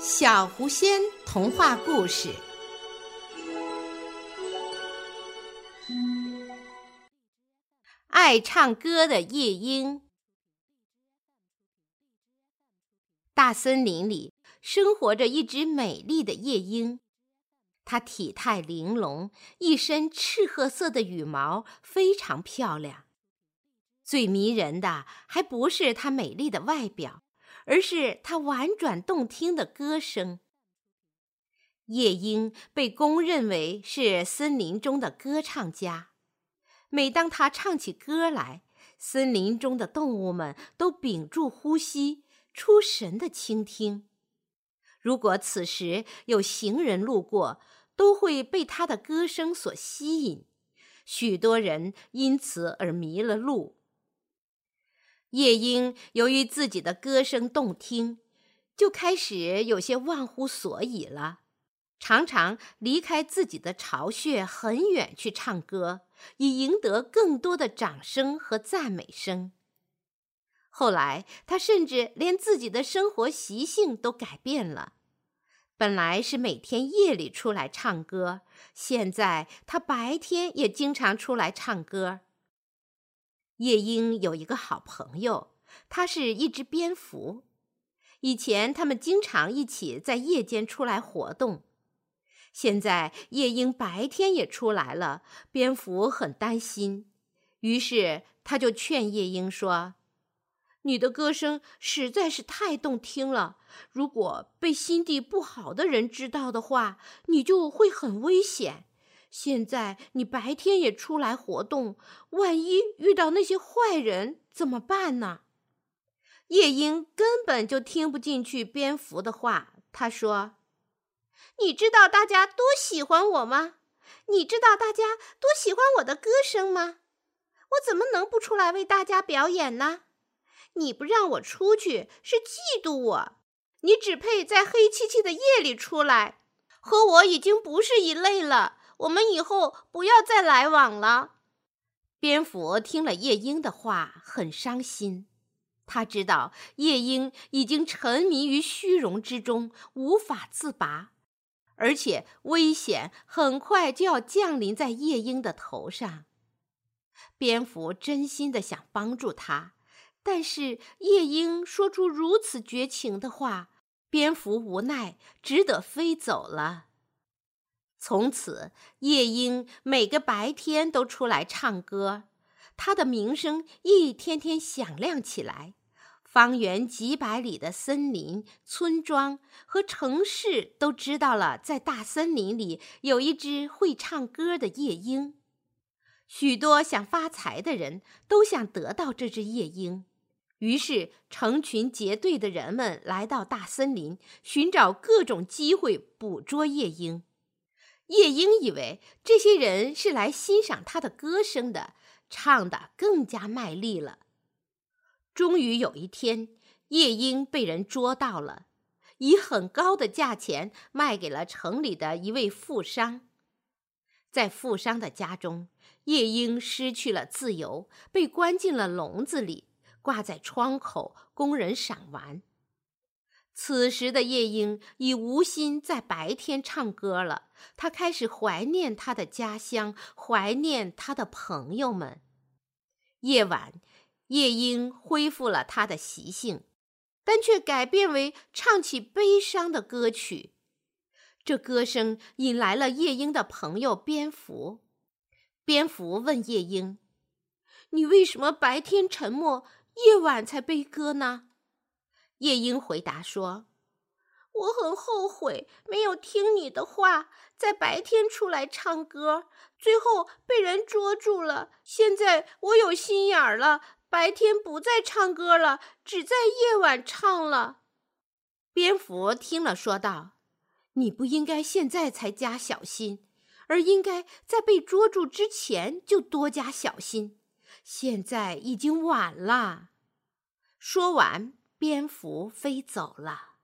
小狐仙童话故事：爱唱歌的夜莺。大森林里生活着一只美丽的夜莺，它体态玲珑，一身赤褐色的羽毛非常漂亮。最迷人的还不是它美丽的外表。而是它婉转动听的歌声。夜莺被公认为是森林中的歌唱家，每当它唱起歌来，森林中的动物们都屏住呼吸，出神的倾听。如果此时有行人路过，都会被它的歌声所吸引，许多人因此而迷了路。夜莺由于自己的歌声动听，就开始有些忘乎所以了，常常离开自己的巢穴很远去唱歌，以赢得更多的掌声和赞美声。后来，他甚至连自己的生活习性都改变了，本来是每天夜里出来唱歌，现在他白天也经常出来唱歌。夜莺有一个好朋友，它是一只蝙蝠。以前他们经常一起在夜间出来活动。现在夜莺白天也出来了，蝙蝠很担心，于是他就劝夜莺说：“你的歌声实在是太动听了，如果被心地不好的人知道的话，你就会很危险。”现在你白天也出来活动，万一遇到那些坏人怎么办呢？夜莺根本就听不进去蝙蝠的话。他说：“你知道大家多喜欢我吗？你知道大家多喜欢我的歌声吗？我怎么能不出来为大家表演呢？你不让我出去是嫉妒我，你只配在黑漆漆的夜里出来，和我已经不是一类了。”我们以后不要再来往了。蝙蝠听了夜莺的话，很伤心。他知道夜莺已经沉迷于虚荣之中，无法自拔，而且危险很快就要降临在夜莺的头上。蝙蝠真心的想帮助他，但是夜莺说出如此绝情的话，蝙蝠无奈，只得飞走了。从此，夜莺每个白天都出来唱歌，它的名声一天天响亮起来。方圆几百里的森林、村庄和城市都知道了，在大森林里有一只会唱歌的夜莺。许多想发财的人都想得到这只夜莺，于是成群结队的人们来到大森林，寻找各种机会捕捉夜莺。夜莺以为这些人是来欣赏他的歌声的，唱得更加卖力了。终于有一天，夜莺被人捉到了，以很高的价钱卖给了城里的一位富商。在富商的家中，夜莺失去了自由，被关进了笼子里，挂在窗口供人赏玩。此时的夜莺已无心在白天唱歌了，他开始怀念他的家乡，怀念他的朋友们。夜晚，夜莺恢复了他的习性，但却改变为唱起悲伤的歌曲。这歌声引来了夜莺的朋友蝙蝠。蝙蝠问夜莺：“你为什么白天沉默，夜晚才悲歌呢？”夜莺回答说：“我很后悔没有听你的话，在白天出来唱歌，最后被人捉住了。现在我有心眼儿了，白天不再唱歌了，只在夜晚唱了。”蝙蝠听了，说道：“你不应该现在才加小心，而应该在被捉住之前就多加小心。现在已经晚了。”说完。蝙蝠飞走了。